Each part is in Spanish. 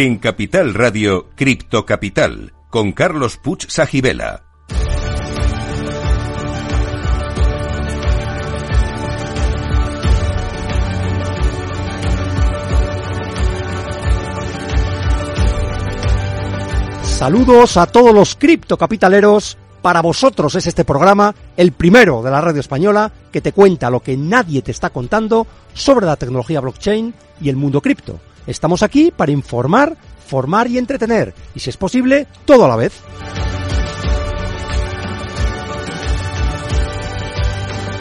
En Capital Radio, Cripto Capital, con Carlos Puch Sajibela. Saludos a todos los criptocapitaleros. Para vosotros es este programa, el primero de la radio española, que te cuenta lo que nadie te está contando sobre la tecnología blockchain y el mundo cripto. Estamos aquí para informar, formar y entretener, y si es posible, todo a la vez.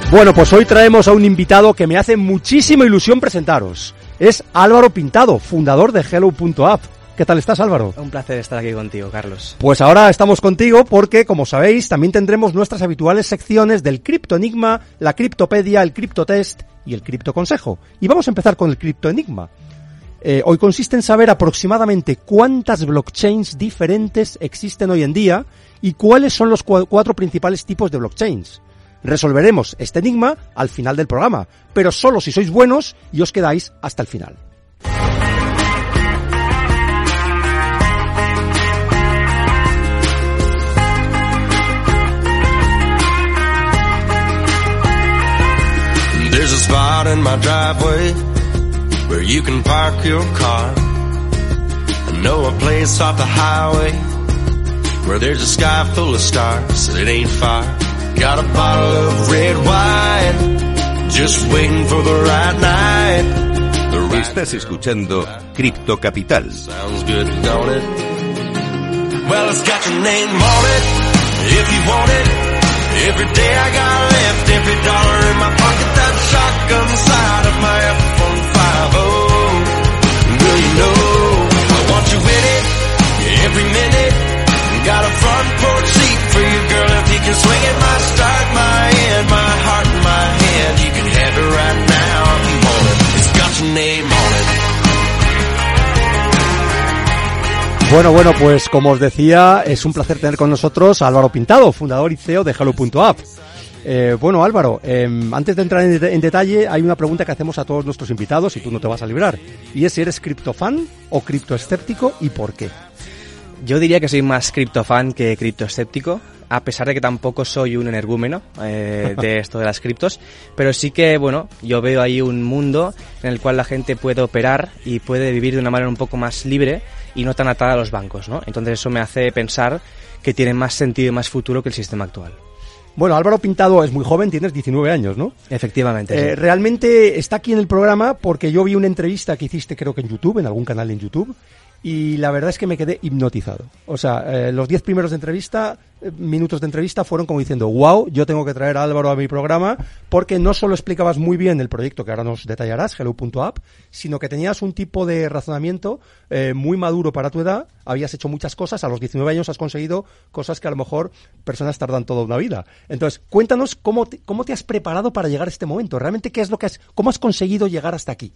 Bueno, pues hoy traemos a un invitado que me hace muchísima ilusión presentaros. Es Álvaro Pintado, fundador de Hello.app. ¿Qué tal estás, Álvaro? Un placer estar aquí contigo, Carlos. Pues ahora estamos contigo porque, como sabéis, también tendremos nuestras habituales secciones del Cripto Enigma, la Criptopedia, el Criptotest y el Cripto Consejo. Y vamos a empezar con el Cripto Enigma. Eh, hoy consiste en saber aproximadamente cuántas blockchains diferentes existen hoy en día y cuáles son los cuatro principales tipos de blockchains. Resolveremos este enigma al final del programa, pero solo si sois buenos y os quedáis hasta el final. Where you can park your car. I know a place off the highway where there's a sky full of stars. It ain't far. Got a bottle of red wine, just waiting for the right night. The Estás escuchando Cripto Capital. Sounds good, don't it? Well, it's got your name on it, if you want it. Bueno, bueno, pues como os decía, es un placer tener con nosotros a Álvaro Pintado, fundador y CEO de Hello.app. Eh, bueno, Álvaro, eh, antes de entrar en, en, detalle, hay una pregunta que hacemos a todos nuestros invitados y tú no te vas a librar. Y es si eres criptofan o criptoescéptico y por qué. Yo diría que soy más criptofan que criptoescéptico, a pesar de que tampoco soy un energúmeno eh, de esto de las criptos, pero sí que, bueno, yo veo ahí un mundo en el cual la gente puede operar y puede vivir de una manera un poco más libre y no tan atada a los bancos, ¿no? Entonces eso me hace pensar que tiene más sentido y más futuro que el sistema actual. Bueno, Álvaro Pintado es muy joven, tienes 19 años, ¿no? Efectivamente. Eh, sí. Realmente está aquí en el programa porque yo vi una entrevista que hiciste creo que en YouTube, en algún canal en YouTube, y la verdad es que me quedé hipnotizado. O sea, eh, los 10 primeros de entrevista, eh, minutos de entrevista fueron como diciendo, wow, yo tengo que traer a Álvaro a mi programa porque no solo explicabas muy bien el proyecto que ahora nos detallarás, hello.app, sino que tenías un tipo de razonamiento eh, muy maduro para tu edad, habías hecho muchas cosas, a los 19 años has conseguido cosas que a lo mejor personas tardan toda una vida. Entonces, cuéntanos cómo te, cómo te has preparado para llegar a este momento, realmente qué es lo que has, cómo has conseguido llegar hasta aquí.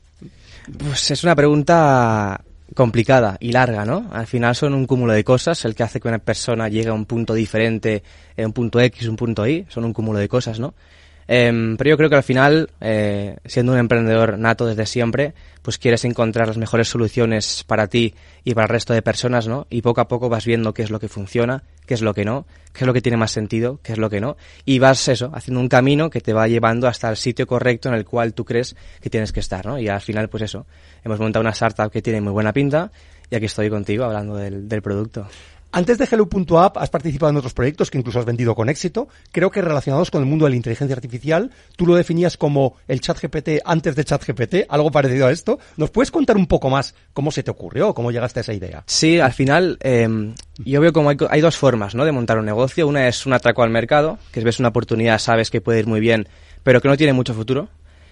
Pues es una pregunta complicada y larga, ¿no? Al final son un cúmulo de cosas, el que hace que una persona llegue a un punto diferente, eh, un punto X, un punto Y, son un cúmulo de cosas, ¿no? Eh, pero yo creo que al final, eh, siendo un emprendedor nato desde siempre, pues quieres encontrar las mejores soluciones para ti y para el resto de personas, ¿no? Y poco a poco vas viendo qué es lo que funciona, qué es lo que no, qué es lo que tiene más sentido, qué es lo que no. Y vas eso, haciendo un camino que te va llevando hasta el sitio correcto en el cual tú crees que tienes que estar, ¿no? Y al final, pues eso, hemos montado una startup que tiene muy buena pinta y aquí estoy contigo hablando del, del producto. Antes de Hello.app has participado en otros proyectos que incluso has vendido con éxito, creo que relacionados con el mundo de la inteligencia artificial. Tú lo definías como el chat GPT antes de chat GPT, algo parecido a esto. ¿Nos puedes contar un poco más cómo se te ocurrió, cómo llegaste a esa idea? Sí, al final eh, yo veo como hay, hay, dos formas ¿no? de montar un negocio. Una es un atraco al mercado, que ves una oportunidad, sabes que puede ir muy bien, pero que no tiene mucho futuro.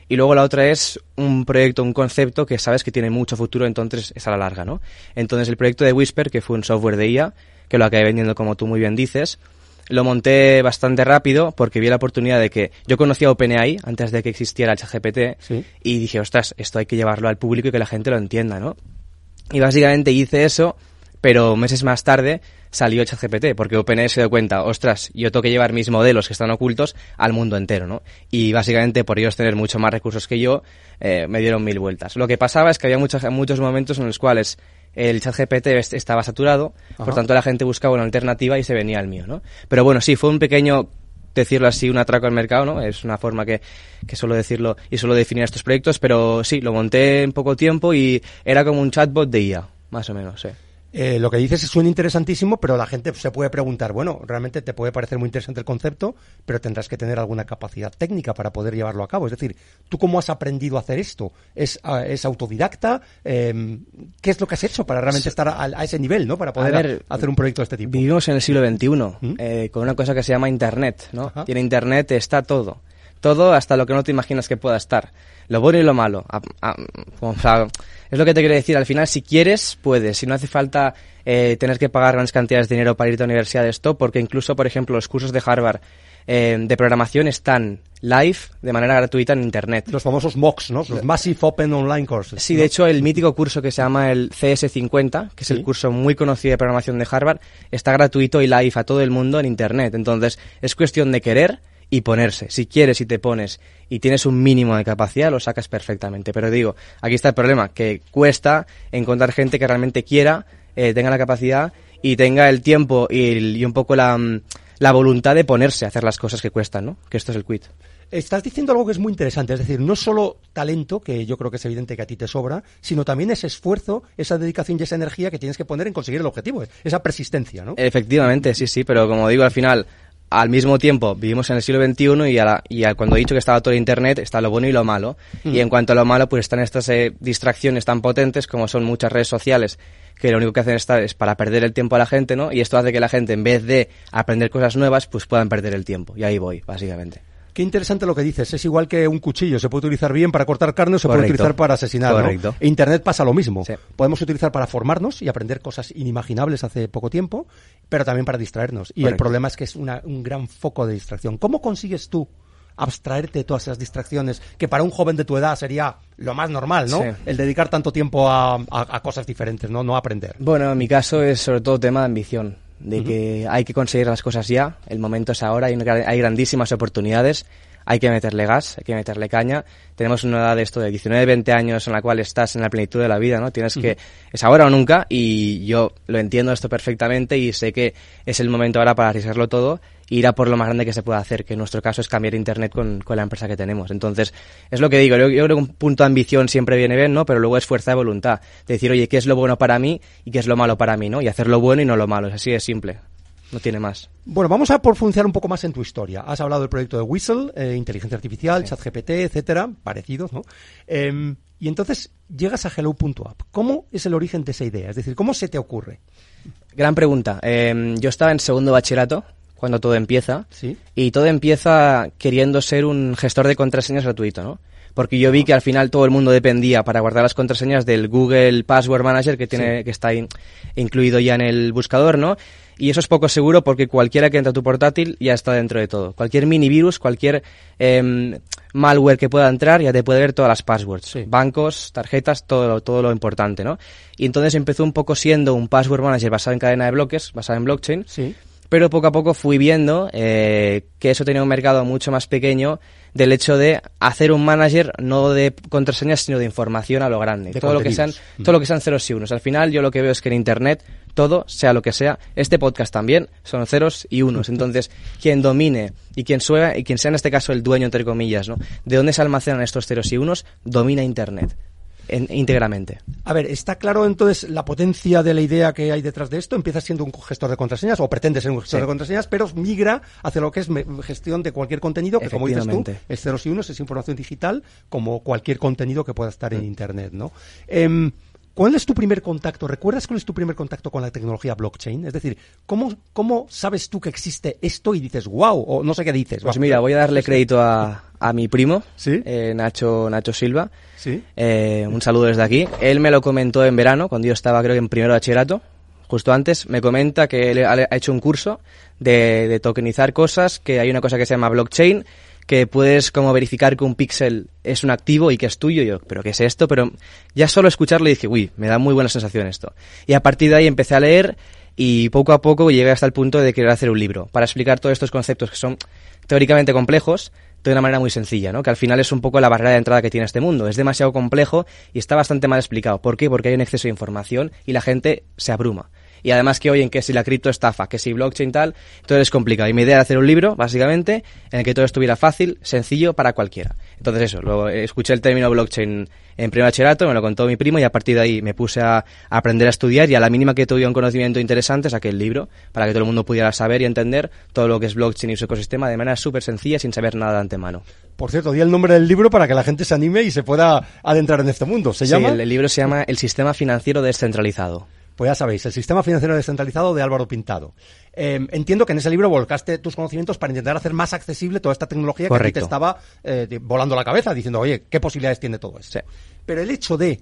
Y luego la otra es un proyecto, un concepto que sabes que tiene mucho futuro, entonces es a la larga, ¿no? Entonces el proyecto de Whisper, que fue un software de IA, que lo acabé vendiendo como tú muy bien dices, lo monté bastante rápido porque vi la oportunidad de que yo conocía OpenAI antes de que existiera el ChatGPT ¿Sí? y dije, ostras, esto hay que llevarlo al público y que la gente lo entienda, ¿no? Y básicamente hice eso, pero meses más tarde salió ChatGPT, porque OpenAI se dio cuenta, ostras, yo tengo que llevar mis modelos que están ocultos al mundo entero, ¿no? Y básicamente por ellos tener mucho más recursos que yo, eh, me dieron mil vueltas. Lo que pasaba es que había muchos, muchos momentos en los cuales el chat GPT est- estaba saturado, por tanto la gente buscaba una alternativa y se venía al mío, ¿no? Pero bueno, sí, fue un pequeño, decirlo así, un atraco al mercado, ¿no? Es una forma que, que suelo decirlo y suelo definir estos proyectos, pero sí, lo monté en poco tiempo y era como un chatbot de IA, más o menos, sí. Eh, lo que dices suena interesantísimo, pero la gente se puede preguntar, bueno, realmente te puede parecer muy interesante el concepto, pero tendrás que tener alguna capacidad técnica para poder llevarlo a cabo. Es decir, ¿tú cómo has aprendido a hacer esto? ¿Es, es autodidacta? Eh, ¿Qué es lo que has hecho para realmente estar a, a ese nivel, ¿no? Para poder A ver, a- hacer un proyecto de este tipo. Vivimos en el siglo XXI, ¿Mm? eh, con una cosa que se llama Internet, ¿no? Ajá. Y en Internet está todo. Todo hasta lo que no te imaginas que pueda estar. Lo bueno y lo malo. A- es lo que te quiero decir. Al final, si quieres, puedes. Si no hace falta eh, tener que pagar grandes cantidades de dinero para irte a universidad de esto, porque incluso, por ejemplo, los cursos de Harvard eh, de programación están live de manera gratuita en Internet. Los famosos MOOCs, ¿no? Los Massive Open Online Courses. Sí, ¿no? de hecho, el mítico curso que se llama el CS50, que es Sí. el curso muy conocido de programación de Harvard, está gratuito y live a todo el mundo en Internet. Entonces, es cuestión de querer y ponerse. Si quieres y te pones y tienes un mínimo de capacidad, lo sacas perfectamente. Pero digo, aquí está el problema, que cuesta encontrar gente que realmente quiera, eh, tenga la capacidad y tenga el tiempo y, un poco la, mm, la voluntad de ponerse a hacer las cosas que cuestan, ¿no? Que esto es el quit. Estás diciendo algo que es muy interesante, es decir, no solo talento, que yo creo que es evidente que a ti te sobra, sino también ese esfuerzo, esa dedicación y esa energía que tienes que poner en conseguir el objetivo, esa persistencia, ¿no? Efectivamente, sí, sí, pero como digo, al final, al mismo tiempo, vivimos en el siglo XXI y, a la- y a- cuando he dicho que estaba todo Internet, está lo bueno y lo malo. Y en cuanto a lo malo, pues están estas eh, distracciones tan potentes como son muchas redes sociales, que lo único que hacen estar es para perder el tiempo a la gente, ¿no? Y esto hace que la gente, en vez de aprender cosas nuevas, pues puedan perder el tiempo. Y ahí voy, básicamente. Qué interesante lo que dices. Es igual que un cuchillo. Se puede utilizar bien para cortar carne o se puede utilizar para asesinar. ¿no? Correcto. E Internet pasa lo mismo. Sí. Podemos utilizar para formarnos y aprender cosas inimaginables hace poco tiempo, pero también para distraernos. Y el problema es que es una- un gran foco de distracción. ¿Cómo consigues tú abstraerte de todas esas distracciones que para un joven de tu edad sería lo más normal, ¿no? Sí. El dedicar tanto tiempo a, a- a cosas diferentes, ¿no? No aprender. Bueno, en mi caso es sobre todo tema de ambición, de que hay que conseguir las cosas ya, el momento es ahora, hay, hay grandísimas oportunidades, hay que meterle gas, hay que meterle caña. Tenemos una edad de esto de 19, 20 años en la cual estás en la plenitud de la vida, ¿no? Tienes que, es ahora o nunca y yo lo entiendo esto perfectamente y sé que es el momento ahora para arriesgarlo todo e ir a por lo más grande que se pueda hacer, que en nuestro caso es cambiar Internet con, con la empresa que tenemos. Entonces, es lo que digo, yo, yo creo que un punto de ambición siempre viene bien, ¿no? Pero luego es fuerza de voluntad, de decir, oye, ¿qué es lo bueno para mí y qué es lo malo para mí, ¿no? Y hacer lo bueno y no lo malo, es así de simple, no tiene más. Bueno, vamos a profundizar un poco más en tu historia. Has hablado del proyecto de Whistle, eh, inteligencia artificial, ChatGPT, etcétera, parecidos, ¿no? Em, y entonces llegas a Hello.app. ¿Cómo es el origen de esa idea? Es decir, ¿cómo se te ocurre? Gran pregunta. Eh, yo estaba en segundo bachillerato cuando todo empieza. Sí. Y todo empieza queriendo ser un gestor de contraseñas gratuito, ¿no? Porque yo vi que al final todo el mundo dependía para guardar las contraseñas del Google Password Manager que tiene que está in- incluido ya en el buscador, ¿no? Y eso es poco seguro porque cualquiera que entra a tu portátil ya está dentro de todo. Cualquier mini virus, cualquier em, malware que pueda entrar ya te puede ver todas las passwords. Sí. Bancos, tarjetas, todo, lo- todo lo importante, ¿no? Y entonces empezó un poco siendo un password manager basado en cadena de bloques, basado en blockchain. Sí. Pero poco a poco fui viendo eh, que eso tenía un mercado mucho más pequeño del hecho de hacer un manager no de contraseñas sino de información a lo grande. De todo lo que sean. Mm. todo lo que sean ceros y unos. Al final yo lo que veo es que en internet todo, sea lo que sea, este podcast también son ceros y unos. Entonces, quien domine y quien sueva, y quien sea en este caso el dueño entre comillas, ¿no? De dónde se almacenan estos ceros y unos, domina internet. En- íntegramente. A ver, ¿está claro entonces la potencia de la idea que hay detrás de esto? Empieza siendo un gestor de contraseñas o pretende ser un gestor Sí. de contraseñas, pero migra hacia lo que es gestión de cualquier contenido, que como dices tú, es ceros y unos, es información digital, como cualquier contenido que pueda estar en Internet, ¿no? Em, ¿Cuál es tu primer contacto? ¿Recuerdas cuál es tu primer contacto con la tecnología blockchain? Es decir, ¿cómo, cómo sabes tú que existe esto y dices, wow, o no sé qué dices? Pues mira, voy a darle crédito a, a mi primo, Sí. eh, Nacho, Nacho Silva. Sí. Eh, un saludo desde aquí. Él me lo comentó en verano, cuando yo estaba creo que en primero de bachillerato, justo antes. Me comenta que él ha ha hecho un curso de, de tokenizar cosas, que hay una cosa que se llama blockchain, que puedes como verificar que un píxel es un activo y que es tuyo. Yo, pero ¿qué es esto? Pero ya solo escucharlo dije, uy, me da muy buena sensación esto. Y a partir de ahí empecé a leer y poco a poco llegué hasta el punto de querer hacer un libro para explicar todos estos conceptos que son teóricamente complejos de una manera muy sencilla, ¿no? Que al final es un poco la barrera de entrada que tiene este mundo. Es demasiado complejo y está bastante mal explicado. ¿Por qué? Porque hay un exceso de información y la gente se abruma. Y además que oyen que si la cripto estafa, que si blockchain tal, todo es complicado. Y mi idea era hacer un libro, básicamente, en el que todo estuviera fácil, sencillo para cualquiera. Entonces eso, luego escuché el término blockchain en primer bachillerato, me lo contó mi primo y a partir de ahí me puse a, aprender a estudiar y a la mínima que tuve un conocimiento interesante saqué el libro para que todo el mundo pudiera saber y entender todo lo que es blockchain y su ecosistema de manera súper sencilla sin saber nada de antemano. Por cierto, di el nombre del libro para que la gente se anime y se pueda adentrar en este mundo. ¿Se Sí, llama? el, el libro se llama El sistema financiero descentralizado. Pues ya sabéis, el sistema financiero descentralizado de Álvaro Pintado. Eh, entiendo que en ese libro volcaste tus conocimientos para intentar hacer más accesible toda esta tecnología que a ti te estaba eh, volando la cabeza, diciendo, oye, ¿qué posibilidades tiene todo esto? Sí. Pero el hecho de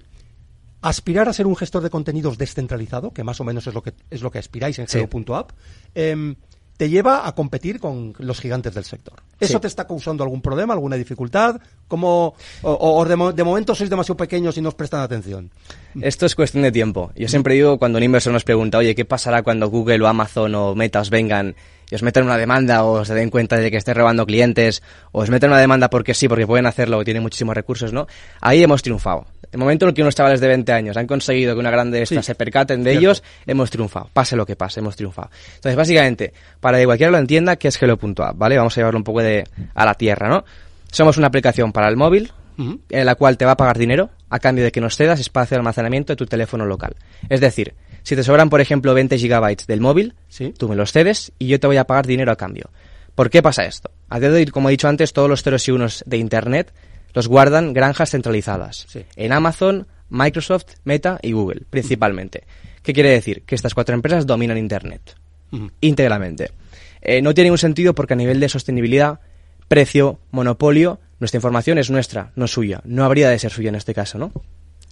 aspirar a ser un gestor de contenidos descentralizado, que más o menos es lo que, es lo que aspiráis en Sí. Hello.app, em, te lleva a competir con los gigantes del sector. ¿Eso Sí. te está causando algún problema, alguna dificultad? ¿Cómo, o, de, de momento sois demasiado pequeños y no os prestan atención? Esto es cuestión de tiempo. Yo siempre digo cuando un inversor nos pregunta, oye, ¿qué pasará cuando Google o Amazon o Meta os vengan y os metan una demanda o se den cuenta de que estés robando clientes o os meten una demanda porque sí, porque pueden hacerlo o tienen muchísimos recursos, ¿no? Ahí hemos triunfado. El momento en el que unos chavales de 20 años han conseguido que una grande Sí, se percaten de cierto. ellos, hemos triunfado. Pase lo que pase, hemos triunfado. Entonces, básicamente, para que cualquiera lo entienda, ¿qué es Hello.app? ¿Vale? Vamos a llevarlo un poco de, a la tierra, ¿no? Somos una aplicación para el móvil, En la cual te va a pagar dinero a cambio de que nos cedas espacio de almacenamiento de tu teléfono local. Es decir, si te sobran, por ejemplo, 20 gigabytes del móvil, Sí. tú me los cedes y yo te voy a pagar dinero a cambio. ¿Por qué pasa esto? A día de hoy, como he dicho antes, todos los ceros y unos de Internet los guardan granjas centralizadas. Sí. En Amazon, Microsoft, Meta y Google, principalmente. ¿Qué quiere decir? Que estas cuatro empresas dominan Internet íntegramente. Eh, no tiene ningún sentido porque a nivel de sostenibilidad, precio, monopolio, nuestra información es nuestra, no suya. No habría de ser suya en este caso, ¿no?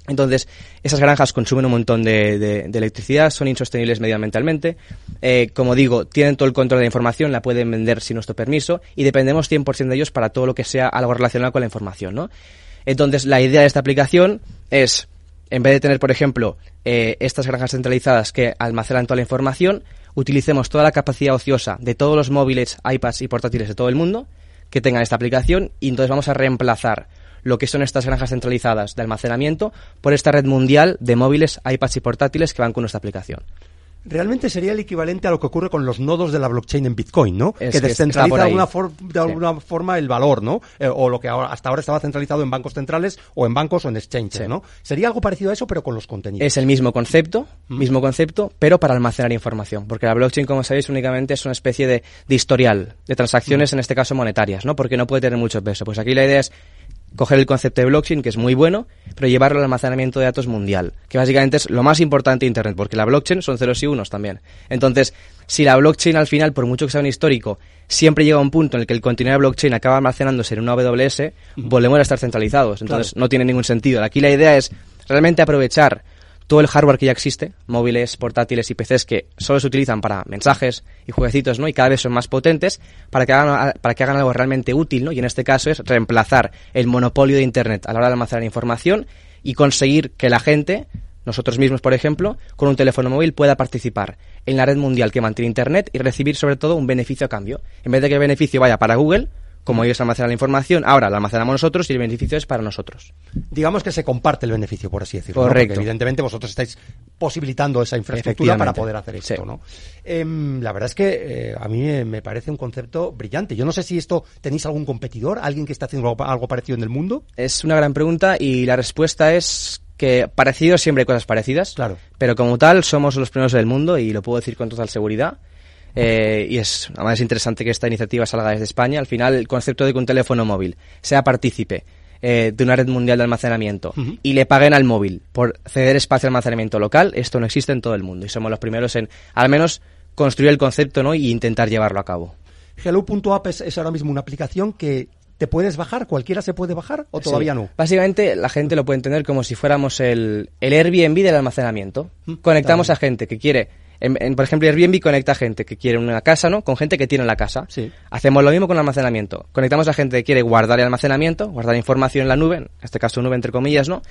Entonces, esas granjas consumen un montón de, electricidad, son insostenibles medioambientalmente. Eh, como digo, tienen todo el control de la información, la pueden vender sin nuestro permiso y dependemos 100% de ellos para todo lo que sea algo relacionado con la información, ¿no? Entonces, la idea de esta aplicación es, en vez de tener, por ejemplo, eh, estas granjas centralizadas que almacenan toda la información, utilicemos toda la capacidad ociosa de todos los móviles, iPads y portátiles de todo el mundo que tengan esta aplicación y entonces vamos a reemplazar lo que son estas granjas centralizadas de almacenamiento por esta red mundial de móviles, iPads y portátiles que van con nuestra aplicación. Realmente sería el equivalente a lo que ocurre con los nodos de la blockchain en Bitcoin, ¿no? Es que que descentraliza de alguna, for- de alguna forma el valor, ¿no? Eh, o lo que ahora, hasta ahora estaba centralizado en bancos centrales o en bancos o en exchanges, Sí. ¿no? Sería algo parecido a eso, pero con los contenidos. Es el mismo concepto, mismo concepto, pero para almacenar información. Porque la blockchain, como sabéis, únicamente es una especie de, de historial de transacciones, en este caso monetarias, ¿no? Porque no puede tener mucho peso. Pues aquí la idea es coger el concepto de blockchain, que es muy bueno, pero llevarlo al almacenamiento de datos mundial, que básicamente es lo más importante de Internet, porque la blockchain son ceros y unos también. Entonces, si la blockchain al final, por mucho que sea un histórico, siempre llega a un punto en el que el contenido de blockchain acaba almacenándose en una AWS, volvemos a estar centralizados. Entonces, no tiene ningún sentido. Aquí la idea es realmente aprovechar todo el hardware que ya existe, móviles, portátiles y PCs que solo se utilizan para mensajes y jueguecitos, ¿no? Y cada vez son más potentes para que hagan, para que hagan algo realmente útil, ¿no? Y en este caso es reemplazar el monopolio de Internet a la hora de almacenar información y conseguir que la gente, nosotros mismos, por ejemplo, con un teléfono móvil pueda participar en la red mundial que mantiene Internet y recibir sobre todo un beneficio a cambio. En vez de que el beneficio vaya para Google, como ellos almacenan la información, ahora la almacenamos nosotros y el beneficio es para nosotros. Digamos que se comparte el beneficio, por así decirlo. ¿no? Correcto. Porque evidentemente vosotros estáis posibilitando esa infraestructura para poder hacer esto, Sí. ¿no? Em, la verdad es que eh, a mí me- me parece un concepto brillante. Yo no sé si esto tenéis algún competidor, alguien que está haciendo algo, algo parecido en el mundo. Es una gran pregunta y la respuesta es que parecido siempre hay cosas parecidas. Claro. Pero como tal, somos los primeros del mundo y lo puedo decir con total seguridad. Eh, y es, además es interesante que esta iniciativa salga desde España. Al final, el concepto de que un teléfono móvil sea partícipe eh, de una red mundial de almacenamiento y le paguen al móvil por ceder espacio de almacenamiento local, esto no existe en todo el mundo. Y somos los primeros en, al menos, construir el concepto ¿no? y intentar llevarlo a cabo. Hello.app es, es ahora mismo una aplicación que te puedes bajar, cualquiera se puede bajar o todavía Sí. no. Básicamente la gente lo puede entender como si fuéramos el, el Airbnb del almacenamiento. Mm, Conectamos a gente que quiere, en- en- por ejemplo, Airbnb conecta a gente que quiere una casa, ¿no? Con gente que tiene la casa. Sí. Hacemos lo mismo con el almacenamiento. Conectamos a gente que quiere guardar el almacenamiento, guardar información en la nube, en este caso nube entre comillas, ¿no?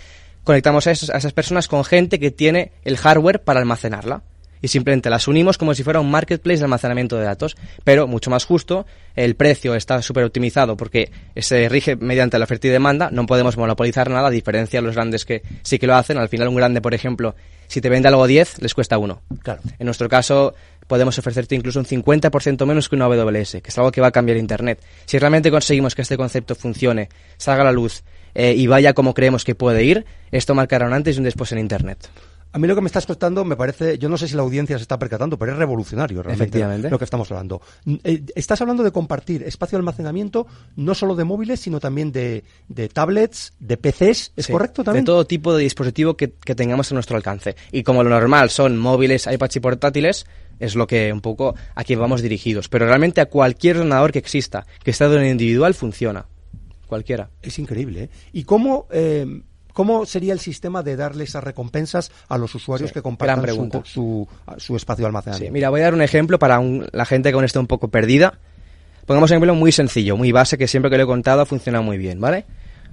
Conectamos a, esos- a esas personas con gente que tiene el hardware para almacenarla. Y simplemente las unimos como si fuera un marketplace de almacenamiento de datos, pero mucho más justo, el precio está súper optimizado porque se rige mediante la oferta y demanda, no podemos monopolizar nada, a diferencia de los grandes que sí que lo hacen, al final un grande, por ejemplo, si te vende algo 10, les cuesta uno. Claro. En nuestro caso, podemos ofrecerte incluso un 50% menos que una AWS, que es algo que va a cambiar Internet. Si realmente conseguimos que este concepto funcione, salga a la luz eh, y vaya como creemos que puede ir, esto marcará un antes y un después en Internet. A mí lo que me estás contando me parece, yo no sé si la audiencia se está percatando, pero es revolucionario realmente lo que estamos hablando. Eh, Estás hablando de compartir espacio de almacenamiento no solo de móviles, sino también de, de tablets, de PCs, ¿es Sí, correcto también? De todo tipo de dispositivo que, que tengamos a nuestro alcance. Y como lo normal son móviles, iPads y portátiles, es lo que un poco aquí vamos dirigidos. Pero realmente a cualquier ordenador que exista, que esté de un individual, funciona. Cualquiera. Es increíble. ¿eh? ¿Y cómo, eh, cómo sería el sistema de darle esas recompensas a los usuarios Sí, que compartan su, pregunta. su, su espacio de Sí, mira, voy a dar un ejemplo para un- la gente que aún esté un poco perdida. Pongamos un ejemplo muy sencillo, muy base, que siempre que lo he contado funciona muy bien, ¿vale?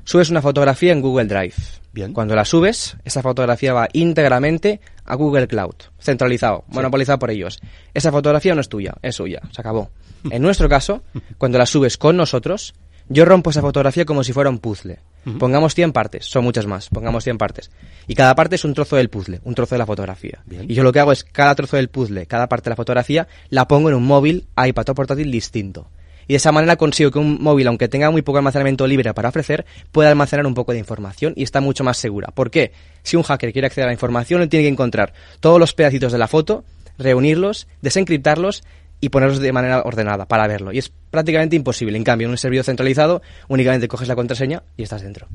Subes una fotografía en Google Drive. Bien. Cuando la subes, esa fotografía va íntegramente a Google Cloud, centralizado, monopolizado por ellos. Esa fotografía no es tuya, es suya, se acabó. En nuestro caso, cuando la subes con nosotros, yo rompo esa fotografía como si fuera un puzzle. Pongamos 100 partes, son muchas más, pongamos 100 partes. Y cada parte es un trozo del puzzle, un trozo de la fotografía. Bien. Y yo lo que hago es cada trozo del puzzle, cada parte de la fotografía, la pongo en un móvil, iPad o portátil distinto. Y de esa manera consigo que un móvil, aunque tenga muy poco almacenamiento libre para ofrecer, pueda almacenar un poco de información y está mucho más segura. ¿Por qué? Si un hacker quiere acceder a la información, él tiene que encontrar todos los pedacitos de la foto, reunirlos, desencriptarlos y ponerlos de manera ordenada para verlo. Y es prácticamente imposible. En cambio, en un servidor centralizado, únicamente coges la contraseña y estás dentro.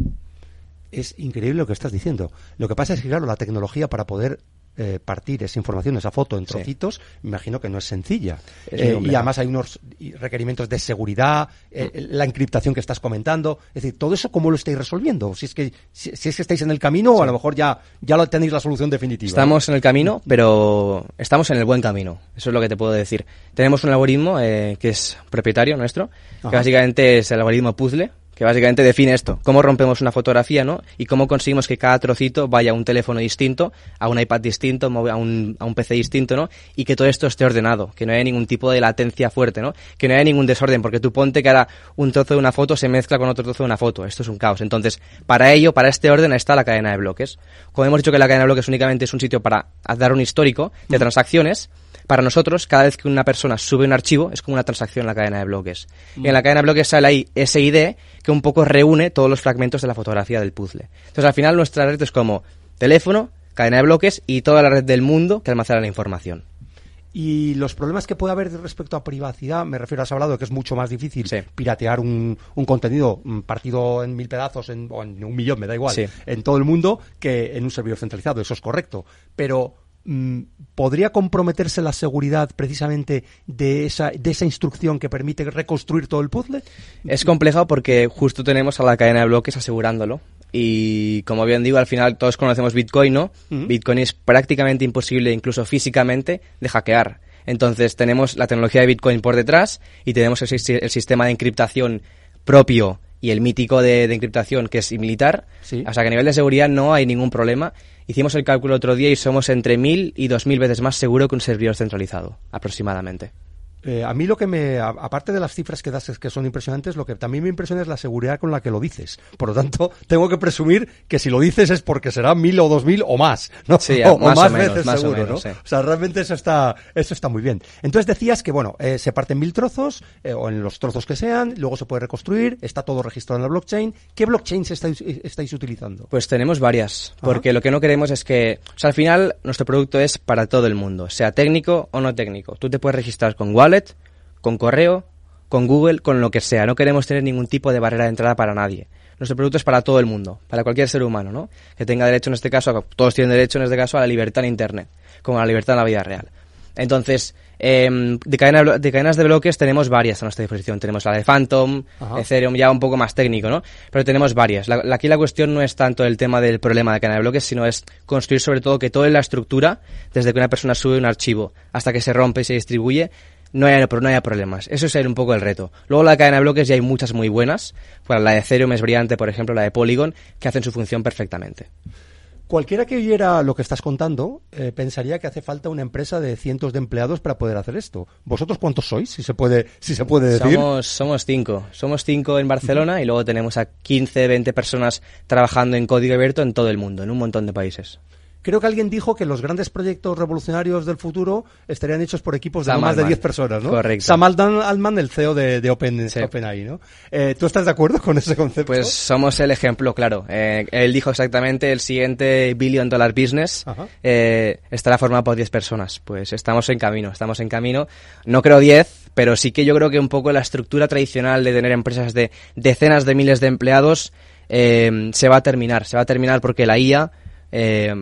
Es increíble lo que estás diciendo. Lo que pasa es que, claro, la tecnología para poder eh, partir esa información, esa foto en Sí. trocitos, me imagino que no es sencilla. Es Eh, y además hay unos requerimientos de seguridad, eh, la encriptación que estás comentando. Es decir, todo eso, ¿cómo lo estáis resolviendo? Si es que, si, si es que estáis en el camino o a lo mejor ya, ya lo tenéis la solución definitiva. Estamos en el camino, pero estamos en el buen camino. Eso es lo que te puedo decir. Tenemos un algoritmo eh, que es propietario nuestro, Ajá. que básicamente es el algoritmo puzzle, que básicamente define esto, cómo rompemos una fotografía, ¿no? Y cómo conseguimos que cada trocito vaya a un teléfono distinto, a un iPad distinto, a un, a un PC distinto, ¿no? Y que todo esto esté ordenado, que no haya ningún tipo de latencia fuerte, ¿no? Que no haya ningún desorden, porque tú ponte que ahora un trozo de una foto se mezcla con otro trozo de una foto. Esto es un caos. Entonces, para ello, para este orden está la cadena de bloques. Como hemos dicho que la cadena de bloques únicamente es un sitio para dar un histórico de transacciones, para nosotros, cada vez que una persona sube un archivo, es como una transacción en la cadena de bloques. Y en la cadena de bloques sale ahí ese ID que un poco reúne todos los fragmentos de la fotografía del puzzle. Entonces, al final, nuestra red es como teléfono, cadena de bloques y toda la red del mundo que almacena la información. Y los problemas que puede haber respecto a privacidad, me refiero, has hablado de que es mucho más difícil Sí. piratear un, un contenido mm, partido en mil pedazos en- o en un millón, me da igual, Sí. en todo el mundo que en un servidor centralizado. Eso es correcto. Pero ¿podría comprometerse la seguridad precisamente de esa, de esa instrucción que permite reconstruir todo el puzzle? Es complejo porque justo tenemos a la cadena de bloques asegurándolo. Y como bien digo, al final todos conocemos Bitcoin, ¿no? Bitcoin es prácticamente imposible, incluso físicamente, de hackear. Entonces tenemos la tecnología de Bitcoin por detrás y tenemos el, sis- el sistema de encriptación propio y el mítico de, de encriptación que es militar. Sí. O sea que a nivel de seguridad no hay ningún problema. Hicimos el cálculo otro día y somos entre mil y dos mil veces más seguro que un servidor centralizado, aproximadamente. Eh, a mí lo que me, a- aparte de las cifras que das es que son impresionantes, lo que también me impresiona es la seguridad con la que lo dices. Por lo tanto, tengo que presumir que si lo dices es porque será mil o dos mil o más, ¿no? Sí, o, más o más o menos, veces más o seguro, menos, ¿no? sí. O sea, realmente eso está, eso está muy bien. Entonces decías que, bueno, eh, se parten mil trozos, eh, o en los trozos que sean, luego se puede reconstruir, está todo registrado en la blockchain. ¿Qué blockchains estáis, estáis utilizando? Pues tenemos varias, porque lo que no queremos es que, o sea, al final nuestro producto es para todo el mundo, sea técnico o no técnico. Tú te puedes registrar con Wallet, con correo, con Google, con lo que sea. No queremos tener ningún tipo de barrera de entrada para nadie. Nuestro producto es para todo el mundo, para cualquier ser humano, ¿no? Que tenga derecho en este caso, a- todos tienen derecho en este caso a la libertad en Internet, como a la libertad en la vida real. Entonces, em, de, cadena de cadenas de bloques tenemos varias a nuestra disposición. Tenemos la de Phantom, Ajá. Ethereum ya un poco más técnico, ¿no? Pero tenemos varias. La- la- aquí la cuestión no es tanto el tema del problema de cadena de bloques, sino es construir sobre todo que toda la estructura, desde que una persona sube un archivo hasta que se rompe y se distribuye, no haya, no haya problemas. Eso es un poco el reto. Luego la cadena de bloques ya hay muchas muy buenas. Bueno, la de Ethereum es brillante, por ejemplo, la de Polygon, que hacen su función perfectamente. Cualquiera que oyera lo que estás contando eh, pensaría que hace falta una empresa de cientos de empleados para poder hacer esto. ¿Vosotros cuántos sois? Si se puede, si se puede decir. Somos, somos cinco. Somos cinco en Barcelona y luego tenemos a 15, 20 personas trabajando en código abierto en todo el mundo, en un montón de países. Creo que alguien dijo que los grandes proyectos revolucionarios del futuro estarían hechos por equipos de Sam no más de Altman. 10 personas, ¿no? Correcto. Sam Altman, el CEO de, de Open, Sí. OpenAI, ¿no? Eh, ¿Tú estás de acuerdo con ese concepto? Pues somos el ejemplo, claro. Eh, él dijo exactamente el siguiente billion dollar business eh, estará formado por 10 personas. Pues estamos en camino, estamos en camino. No creo 10, pero sí que yo creo que un poco la estructura tradicional de tener empresas de decenas de miles de empleados eh, se va a terminar. Se va a terminar porque la IA, eh,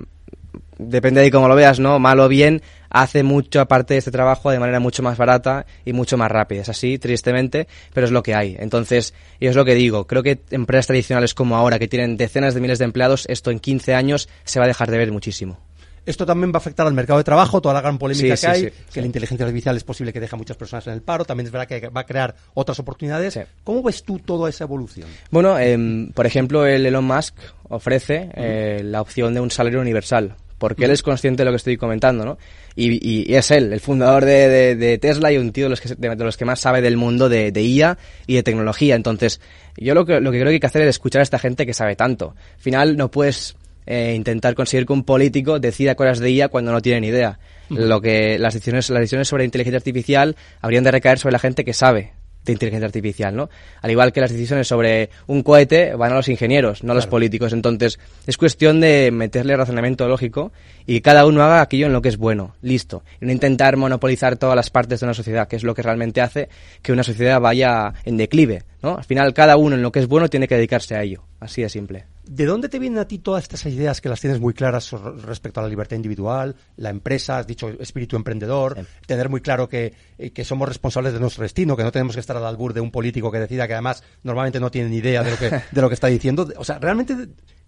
depende de cómo lo veas, ¿no? Mal o bien, hace mucho parte de este trabajo de manera mucho más barata y mucho más rápida. Es así, tristemente, pero es lo que hay. Entonces, y es lo que digo, creo que empresas tradicionales como ahora, que tienen decenas de miles de empleados, esto en 15 años se va a dejar de ver muchísimo. Esto también va a afectar al mercado de trabajo, toda la gran polémica Sí, que sí, hay, sí, que la inteligencia artificial es posible que deje a muchas personas en el paro, también es verdad que va a crear otras oportunidades. ¿Cómo ves tú toda esa evolución? Bueno, em, por ejemplo, el Elon Musk ofrece eh, la opción de un salario universal, porque él es consciente de lo que estoy comentando, ¿no? Y, y- y es él, el fundador de, de- de Tesla y un tío de los que, de, de los que más sabe del mundo de, de IA y de tecnología. Entonces, yo lo que, lo que creo que hay que hacer es escuchar a esta gente que sabe tanto. Al final, no puedes eh, intentar conseguir que un político decida cosas de IA cuando no tiene ni idea. Lo que las decisiones, las decisiones sobre inteligencia artificial habrían de recaer sobre la gente que sabe de inteligencia artificial, ¿no? Al igual que las decisiones sobre un cohete van a los ingenieros, no a los políticos. Entonces, es cuestión de meterle razonamiento lógico y que cada uno haga aquello en lo que es bueno, listo. Y no intentar monopolizar todas las partes de una sociedad, que es lo que realmente hace que una sociedad vaya en declive, ¿no? Al final, cada uno en lo que es bueno tiene que dedicarse a ello. Así de simple. ¿De dónde te vienen a ti todas estas ideas que las tienes muy claras respecto a la libertad individual, la empresa, has dicho espíritu emprendedor, tener muy claro que, eh, que somos responsables de nuestro destino, que no tenemos que estar al albur de un político que decida que además normalmente no tiene ni idea de lo que, de lo que está diciendo? O sea, realmente,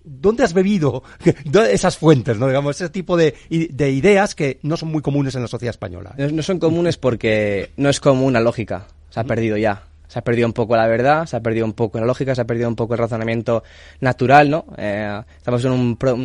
¿dónde has bebido ¿Dónde- esas fuentes, no? Digamos, ese tipo de, de ideas que no son muy comunes en la sociedad española? No, no son comunes porque no es común la lógica. Se ha perdido ya. Se ha perdido un poco la verdad, se ha perdido un poco la lógica, se ha perdido un poco el razonamiento natural, ¿no? Eh, estamos en, un pro-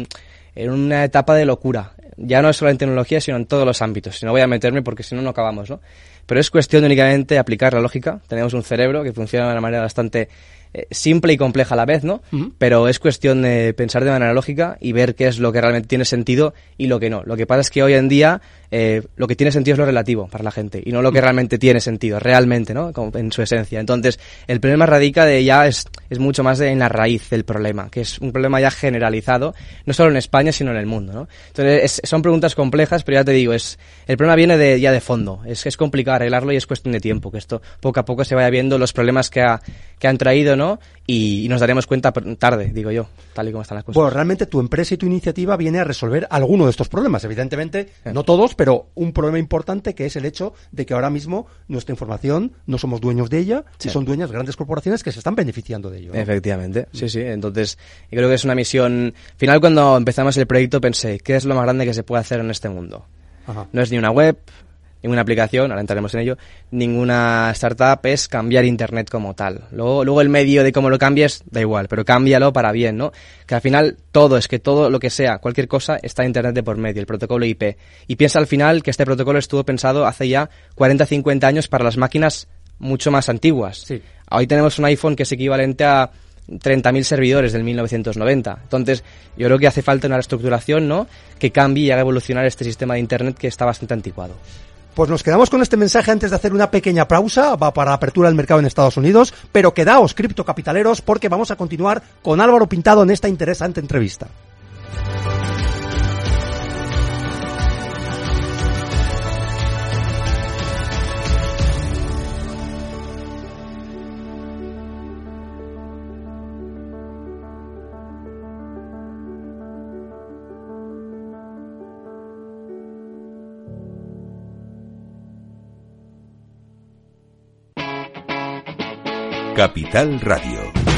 en una etapa de locura. Ya no solo en tecnología, sino en todos los ámbitos. Si no voy a meterme porque si no, no acabamos, ¿no? Pero es cuestión de únicamente aplicar la lógica. Tenemos un cerebro que funciona de una manera bastante eh, simple y compleja a la vez, ¿no? Pero es cuestión de pensar de manera lógica y ver qué es lo que realmente tiene sentido y lo que no. Lo que pasa es que hoy en día eh, lo que tiene sentido es lo relativo para la gente y no lo que realmente tiene sentido, realmente, ¿no? Como en su esencia. Entonces, el problema radica de ya es, es mucho más de, en la raíz del problema, que es un problema ya generalizado, no solo en España, sino en el mundo, ¿no? Entonces, es- son preguntas complejas, pero ya te digo, es, el problema viene de, ya de fondo. Es, es complicado arreglarlo y es cuestión de tiempo, que esto poco a poco se vaya viendo los problemas que, ha- que han traído, ¿no? Y, y nos daremos cuenta tarde, digo yo, tal y como están las cosas. Bueno, realmente tu empresa y tu iniciativa viene a resolver alguno de estos problemas. Evidentemente, no todos, pero un problema importante que es el hecho de que ahora mismo nuestra información no somos dueños de ella y son dueñas grandes corporaciones que se están beneficiando de ello. ¿no? Efectivamente, sí, sí. Entonces, yo creo que es una misión. Al final, cuando empezamos el proyecto, pensé, ¿qué es lo más grande que se puede hacer en este mundo? Ajá. No es ni una web, ninguna aplicación, ahora entraremos en ello, ninguna startup, es cambiar Internet como tal. Luego, luego el medio de cómo lo cambies, da igual, pero cámbialo para bien, ¿no? Que al final todo, es que todo lo que sea, cualquier cosa, está Internet de por medio, el protocolo IP. Y piensa al final que este protocolo estuvo pensado hace ya 40, 50 años para las máquinas mucho más antiguas. Sí. Hoy tenemos un iPhone que es equivalente a 30.000 servidores del 1990. Entonces, yo creo que hace falta una reestructuración, ¿no? Que cambie y haga evolucionar este sistema de Internet que está bastante anticuado. Pues nos quedamos con este mensaje antes de hacer una pequeña pausa para la apertura del mercado en Estados Unidos, pero quedaos criptocapitaleros porque vamos a continuar con Álvaro Pintado en esta interesante entrevista. Capital Radio.